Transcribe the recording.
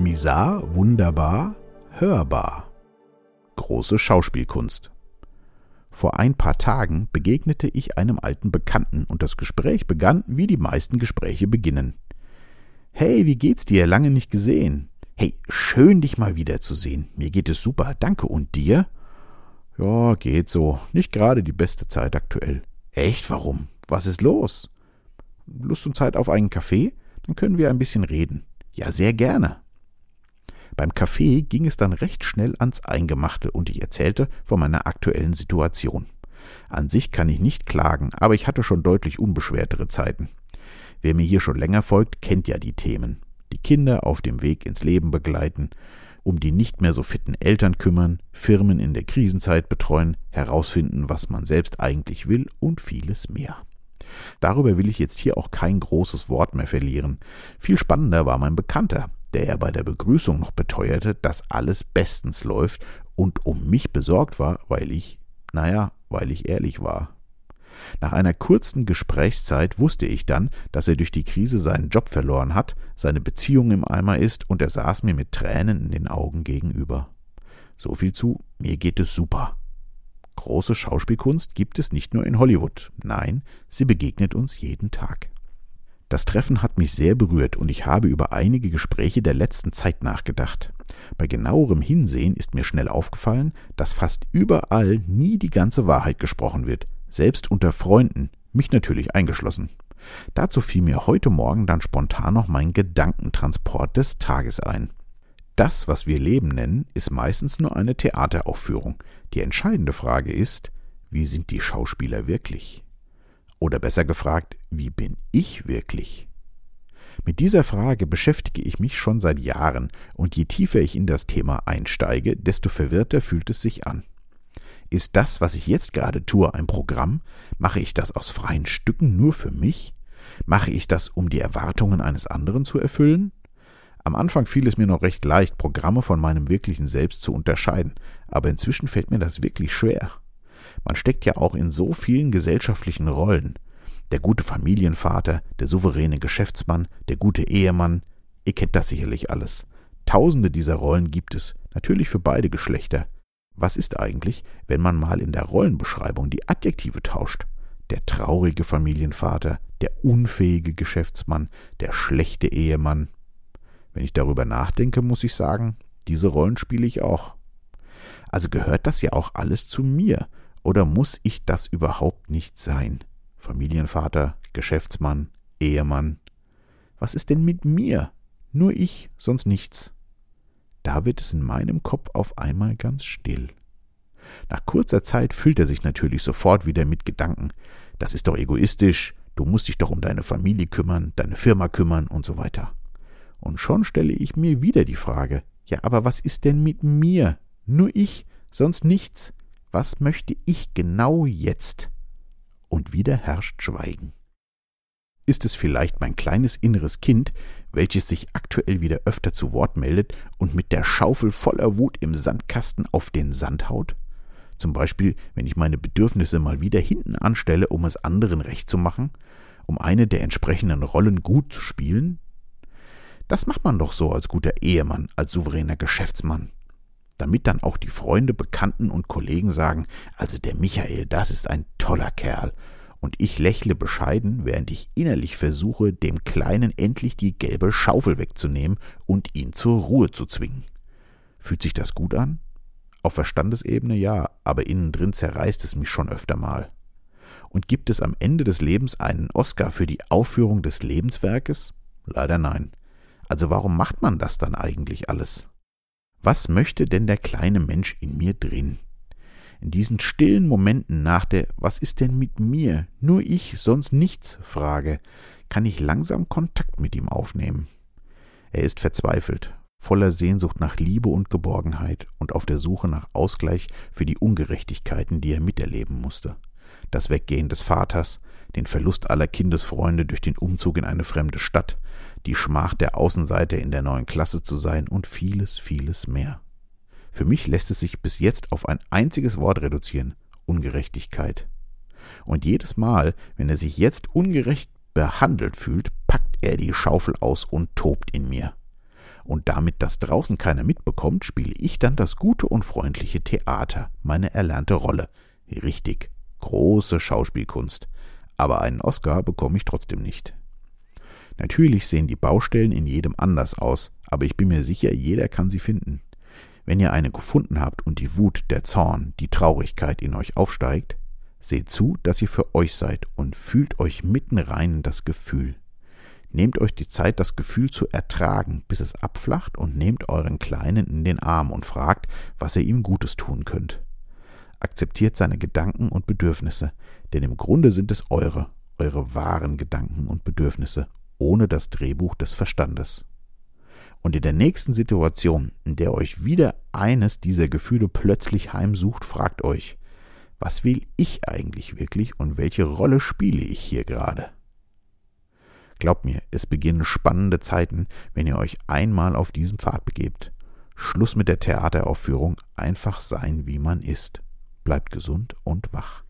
Misar, wunderbar, hörbar. Große Schauspielkunst. Vor ein paar Tagen begegnete ich einem alten Bekannten und das Gespräch begann, wie die meisten Gespräche beginnen. Hey, wie geht's dir? Lange nicht gesehen. Hey, schön dich mal wiederzusehen. Mir geht es super, danke. Und dir? Ja, geht so. Nicht gerade die beste Zeit aktuell. Echt? Warum? Was ist los? Lust und Zeit auf einen Kaffee? Dann können wir ein bisschen reden. Ja, sehr gerne. Beim Kaffee ging es dann recht schnell ans Eingemachte und ich erzählte von meiner aktuellen Situation. An sich kann ich nicht klagen, aber ich hatte schon deutlich unbeschwertere Zeiten. Wer mir hier schon länger folgt, kennt ja die Themen. Die Kinder auf dem Weg ins Leben begleiten, um die nicht mehr so fitten Eltern kümmern, Firmen in der Krisenzeit betreuen, herausfinden, was man selbst eigentlich will und vieles mehr. Darüber will ich jetzt hier auch kein großes Wort mehr verlieren. Viel spannender war mein Bekannter, der ja bei der Begrüßung noch beteuerte, dass alles bestens läuft und um mich besorgt war, weil ich, naja, weil ich ehrlich war. Nach einer kurzen Gesprächszeit wusste ich dann, dass er durch die Krise seinen Job verloren hat, seine Beziehung im Eimer ist und er saß mir mit Tränen in den Augen gegenüber. So viel zu, mir geht es super. Große Schauspielkunst gibt es nicht nur in Hollywood, nein, sie begegnet uns jeden Tag. Das Treffen hat mich sehr berührt und ich habe über einige Gespräche der letzten Zeit nachgedacht. Bei genauerem Hinsehen ist mir schnell aufgefallen, dass fast überall nie die ganze Wahrheit gesprochen wird, selbst unter Freunden, mich natürlich eingeschlossen. Dazu fiel mir heute Morgen dann spontan noch mein Gedankentransport des Tages ein. Das, was wir Leben nennen, ist meistens nur eine Theateraufführung. Die entscheidende Frage ist, wie sind die Schauspieler wirklich? Oder besser gefragt, wie bin ich wirklich? Mit dieser Frage beschäftige ich mich schon seit Jahren, und je tiefer ich in das Thema einsteige, desto verwirrter fühlt es sich an. Ist das, was ich jetzt gerade tue, ein Programm? Mache ich das aus freien Stücken nur für mich? Mache ich das, um die Erwartungen eines anderen zu erfüllen? Am Anfang fiel es mir noch recht leicht, Programme von meinem wirklichen Selbst zu unterscheiden, aber inzwischen fällt mir das wirklich schwer. Man steckt ja auch in so vielen gesellschaftlichen Rollen. Der gute Familienvater, der souveräne Geschäftsmann, der gute Ehemann. Ihr kennt das sicherlich alles. Tausende dieser Rollen gibt es, natürlich für beide Geschlechter. Was ist eigentlich, wenn man mal in der Rollenbeschreibung die Adjektive tauscht? Der traurige Familienvater, der unfähige Geschäftsmann, der schlechte Ehemann. Wenn ich darüber nachdenke, muss ich sagen, diese Rollen spiele ich auch. Also gehört das ja auch alles zu mir, oder muss ich das überhaupt nicht sein? Familienvater, Geschäftsmann, Ehemann. Was ist denn mit mir? Nur ich, sonst nichts. Da wird es in meinem Kopf auf einmal ganz still. Nach kurzer Zeit füllt er sich natürlich sofort wieder mit Gedanken. Das ist doch egoistisch, du musst dich doch um deine Familie kümmern, deine Firma kümmern und so weiter. Und schon stelle ich mir wieder die Frage, ja, aber was ist denn mit mir? Nur ich, sonst nichts. Was möchte ich genau jetzt? Und wieder herrscht Schweigen. Ist es vielleicht mein kleines inneres Kind, welches sich aktuell wieder öfter zu Wort meldet und mit der Schaufel voller Wut im Sandkasten auf den Sand haut? Zum Beispiel, wenn ich meine Bedürfnisse mal wieder hinten anstelle, um es anderen recht zu machen, um eine der entsprechenden Rollen gut zu spielen? Das macht man doch so als guter Ehemann, als souveräner Geschäftsmann damit dann auch die Freunde, Bekannten und Kollegen sagen, also der Michael, das ist ein toller Kerl. Und ich lächle bescheiden, während ich innerlich versuche, dem Kleinen endlich die gelbe Schaufel wegzunehmen und ihn zur Ruhe zu zwingen. Fühlt sich das gut an? Auf Verstandesebene ja, aber innen drin zerreißt es mich schon öfter mal. Und gibt es am Ende des Lebens einen Oscar für die Aufführung des Lebenswerkes? Leider nein. Also warum macht man das dann eigentlich alles? Was möchte denn der kleine Mensch in mir drin? In diesen stillen Momenten nach der Was ist denn mit mir? Nur ich, sonst nichts Frage, kann ich langsam Kontakt mit ihm aufnehmen. Er ist verzweifelt, voller Sehnsucht nach Liebe und Geborgenheit und auf der Suche nach Ausgleich für die Ungerechtigkeiten, die er miterleben musste. Das Weggehen des Vaters, den Verlust aller Kindesfreunde durch den Umzug in eine fremde Stadt, die Schmach der Außenseiter in der neuen Klasse zu sein und vieles, vieles mehr. Für mich lässt es sich bis jetzt auf ein einziges Wort reduzieren Ungerechtigkeit. Und jedes Mal, wenn er sich jetzt ungerecht behandelt fühlt, packt er die Schaufel aus und tobt in mir. Und damit das draußen keiner mitbekommt, spiele ich dann das gute und freundliche Theater, meine erlernte Rolle. Richtig, große Schauspielkunst. Aber einen Oscar bekomme ich trotzdem nicht. Natürlich sehen die Baustellen in jedem anders aus, aber ich bin mir sicher, jeder kann sie finden. Wenn ihr eine gefunden habt und die Wut, der Zorn, die Traurigkeit in euch aufsteigt, seht zu, dass ihr für euch seid und fühlt euch mitten rein in das Gefühl. Nehmt euch die Zeit, das Gefühl zu ertragen, bis es abflacht und nehmt euren Kleinen in den Arm und fragt, was ihr ihm Gutes tun könnt. Akzeptiert seine Gedanken und Bedürfnisse, denn im Grunde sind es eure, eure wahren Gedanken und Bedürfnisse, ohne das Drehbuch des Verstandes. Und in der nächsten Situation, in der euch wieder eines dieser Gefühle plötzlich heimsucht, fragt euch, was will ich eigentlich wirklich und welche Rolle spiele ich hier gerade? Glaubt mir, es beginnen spannende Zeiten, wenn ihr euch einmal auf diesem Pfad begebt. Schluss mit der Theateraufführung, einfach sein, wie man ist. Bleibt gesund und wach.